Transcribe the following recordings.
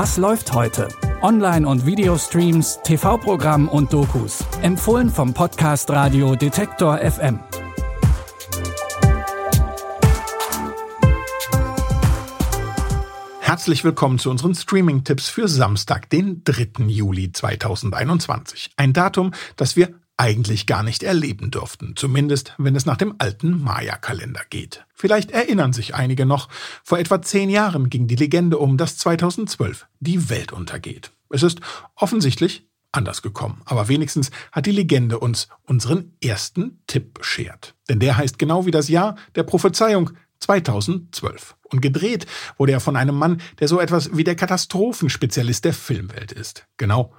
Was läuft heute? Online- und Videostreams, TV-Programm und Dokus. Empfohlen vom Podcast Radio Detektor FM. Herzlich willkommen zu unseren Streaming-Tipps für Samstag, den 3. Juli 2021. Ein Datum, das wir eigentlich gar nicht erleben dürften, zumindest wenn es nach dem alten Maya-Kalender geht. Vielleicht erinnern sich einige noch, vor etwa zehn Jahren ging die Legende um, dass 2012 die Welt untergeht. Es ist offensichtlich anders gekommen, aber wenigstens hat die Legende uns unseren ersten Tipp beschert. Denn der heißt genau wie das Jahr der Prophezeiung 2012. Und gedreht wurde er von einem Mann, der so etwas wie der Katastrophenspezialist der Filmwelt ist. Genau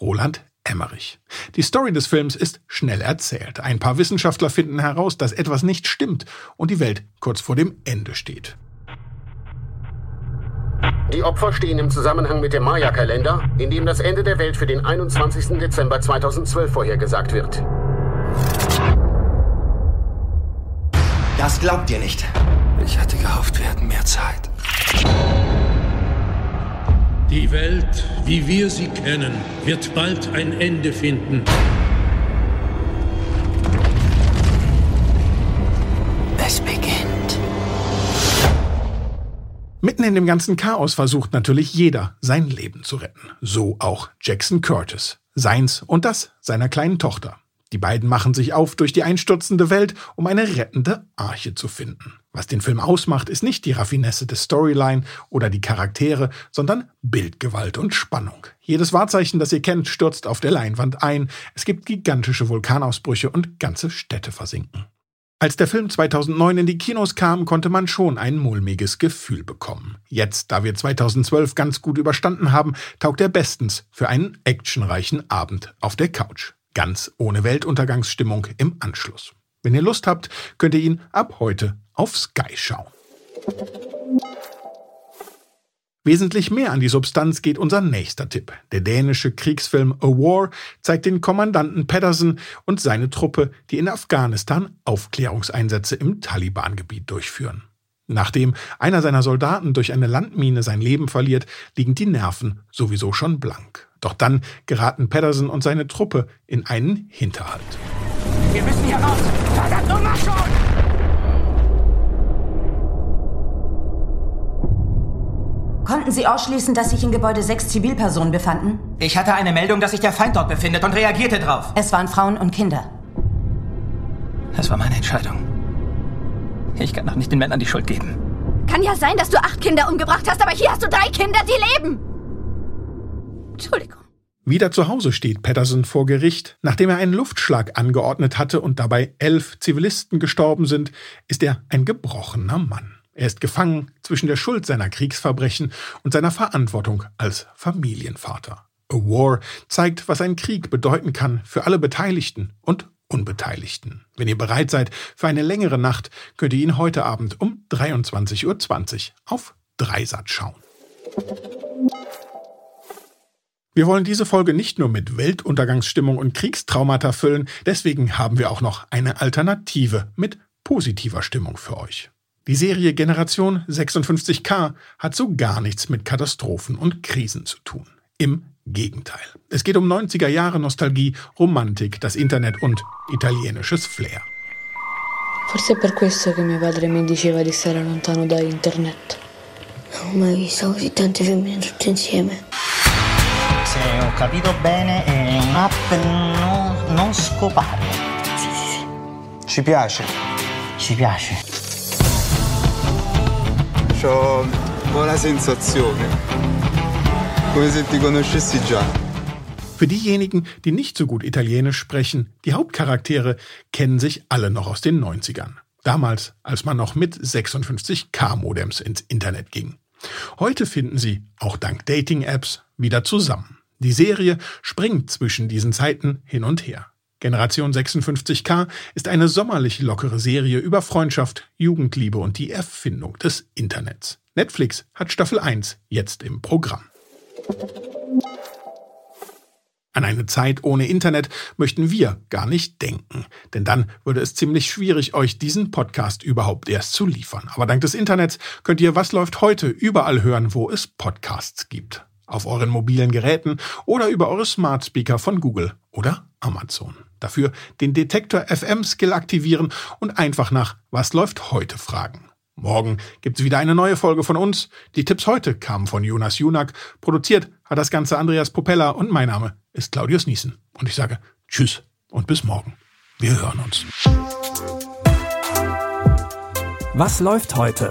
Roland Emmerich. Die Story des Films ist schnell erzählt. Ein paar Wissenschaftler finden heraus, dass etwas nicht stimmt und die Welt kurz vor dem Ende steht. Die Opfer stehen im Zusammenhang mit dem Maya-Kalender, in dem das Ende der Welt für den 21. Dezember 2012 vorhergesagt wird. Das glaubt ihr nicht. Ich hatte gehofft, wir hätten mehr Zeit. Die Welt, wie wir sie kennen, wird bald ein Ende finden. Es beginnt. Mitten in dem ganzen Chaos versucht natürlich jeder, sein Leben zu retten. So auch Jackson Curtis. Seins und das seiner kleinen Tochter. Die beiden machen sich auf durch die einstürzende Welt, um eine rettende Arche zu finden. Was den Film ausmacht, ist nicht die Raffinesse des Storyline oder die Charaktere, sondern Bildgewalt und Spannung. Jedes Wahrzeichen, das ihr kennt, stürzt auf der Leinwand ein. Es gibt gigantische Vulkanausbrüche und ganze Städte versinken. Als der Film 2009 in die Kinos kam, konnte man schon ein mulmiges Gefühl bekommen. Jetzt, da wir 2012 ganz gut überstanden haben, taugt er bestens für einen actionreichen Abend auf der Couch. Ganz ohne Weltuntergangsstimmung im Anschluss. Wenn ihr Lust habt, könnt ihr ihn ab heute auf Sky schauen. Wesentlich mehr an die Substanz geht unser nächster Tipp. Der dänische Kriegsfilm A War zeigt den Kommandanten Pedersen und seine Truppe, die in Afghanistan Aufklärungseinsätze im Taliban-Gebiet durchführen. Nachdem einer seiner Soldaten durch eine Landmine sein Leben verliert, liegen die Nerven sowieso schon blank. Doch dann geraten Pedersen und seine Truppe in einen Hinterhalt. Wir müssen hier raus! Verdammt nochmal schon! Konnten Sie ausschließen, dass sich in Gebäude sechs Zivilpersonen befanden? Ich hatte eine Meldung, dass sich der Feind dort befindet und reagierte drauf. Es waren Frauen und Kinder. Es war meine Entscheidung. Ich kann doch nicht den Männern die Schuld geben. Kann ja sein, dass du acht Kinder umgebracht hast, aber hier hast du drei Kinder, die leben. Wieder zu Hause steht Patterson vor Gericht. Nachdem er einen Luftschlag angeordnet hatte und dabei elf Zivilisten gestorben sind, ist er ein gebrochener Mann. Er ist gefangen zwischen der Schuld seiner Kriegsverbrechen und seiner Verantwortung als Familienvater. A War zeigt, was ein Krieg bedeuten kann für alle Beteiligten und Unbeteiligten. Wenn ihr bereit seid für eine längere Nacht, könnt ihr ihn heute Abend um 23.20 Uhr auf Dreisat schauen. Wir wollen diese Folge nicht nur mit Weltuntergangsstimmung und Kriegstraumata füllen, deswegen haben wir auch noch eine Alternative mit positiver Stimmung für euch. Die Serie Generation 56K hat so gar nichts mit Katastrophen und Krisen zu tun. Im Gegenteil. Es geht um 90er Jahre Nostalgie, Romantik, das Internet und italienisches Flair. Forse è per questo che mio padre mi diceva di stare lontano da internet. Non ho mai visto così tante femmine tutte insieme. Se ho capito bene, è un'app no, non scopare. Sì, sì, sì. Ci piace. Ci piace. Ho la sensazione. Come se ti conoscessi già. Für diejenigen, die nicht so gut Italienisch sprechen, die Hauptcharaktere kennen sich alle noch aus den 90ern. Damals, als man noch mit 56K-Modems ins Internet ging. Heute finden sie, auch dank Dating-Apps, wieder zusammen. Die Serie springt zwischen diesen Zeiten hin und her. Generation 56K ist eine sommerlich lockere Serie über Freundschaft, Jugendliebe und die Erfindung des Internets. Netflix hat Staffel 1 jetzt im Programm. An eine Zeit ohne Internet möchten wir gar nicht denken, denn dann würde es ziemlich schwierig, euch diesen Podcast überhaupt erst zu liefern. Aber dank des Internets könnt ihr Was läuft heute überall hören, wo es Podcasts gibt. Auf euren mobilen Geräten oder über eure Smart Speaker von Google oder Amazon. Dafür den Detektor FM Skill aktivieren und einfach nach Was läuft heute fragen. Morgen gibt's wieder eine neue Folge von uns. Die Tipps heute kamen von Jonas Junak. Produziert hat das Ganze Andreas Propeller und mein Name ist Claudius Niesen. Und ich sage Tschüss und bis morgen. Wir hören uns. Was läuft heute?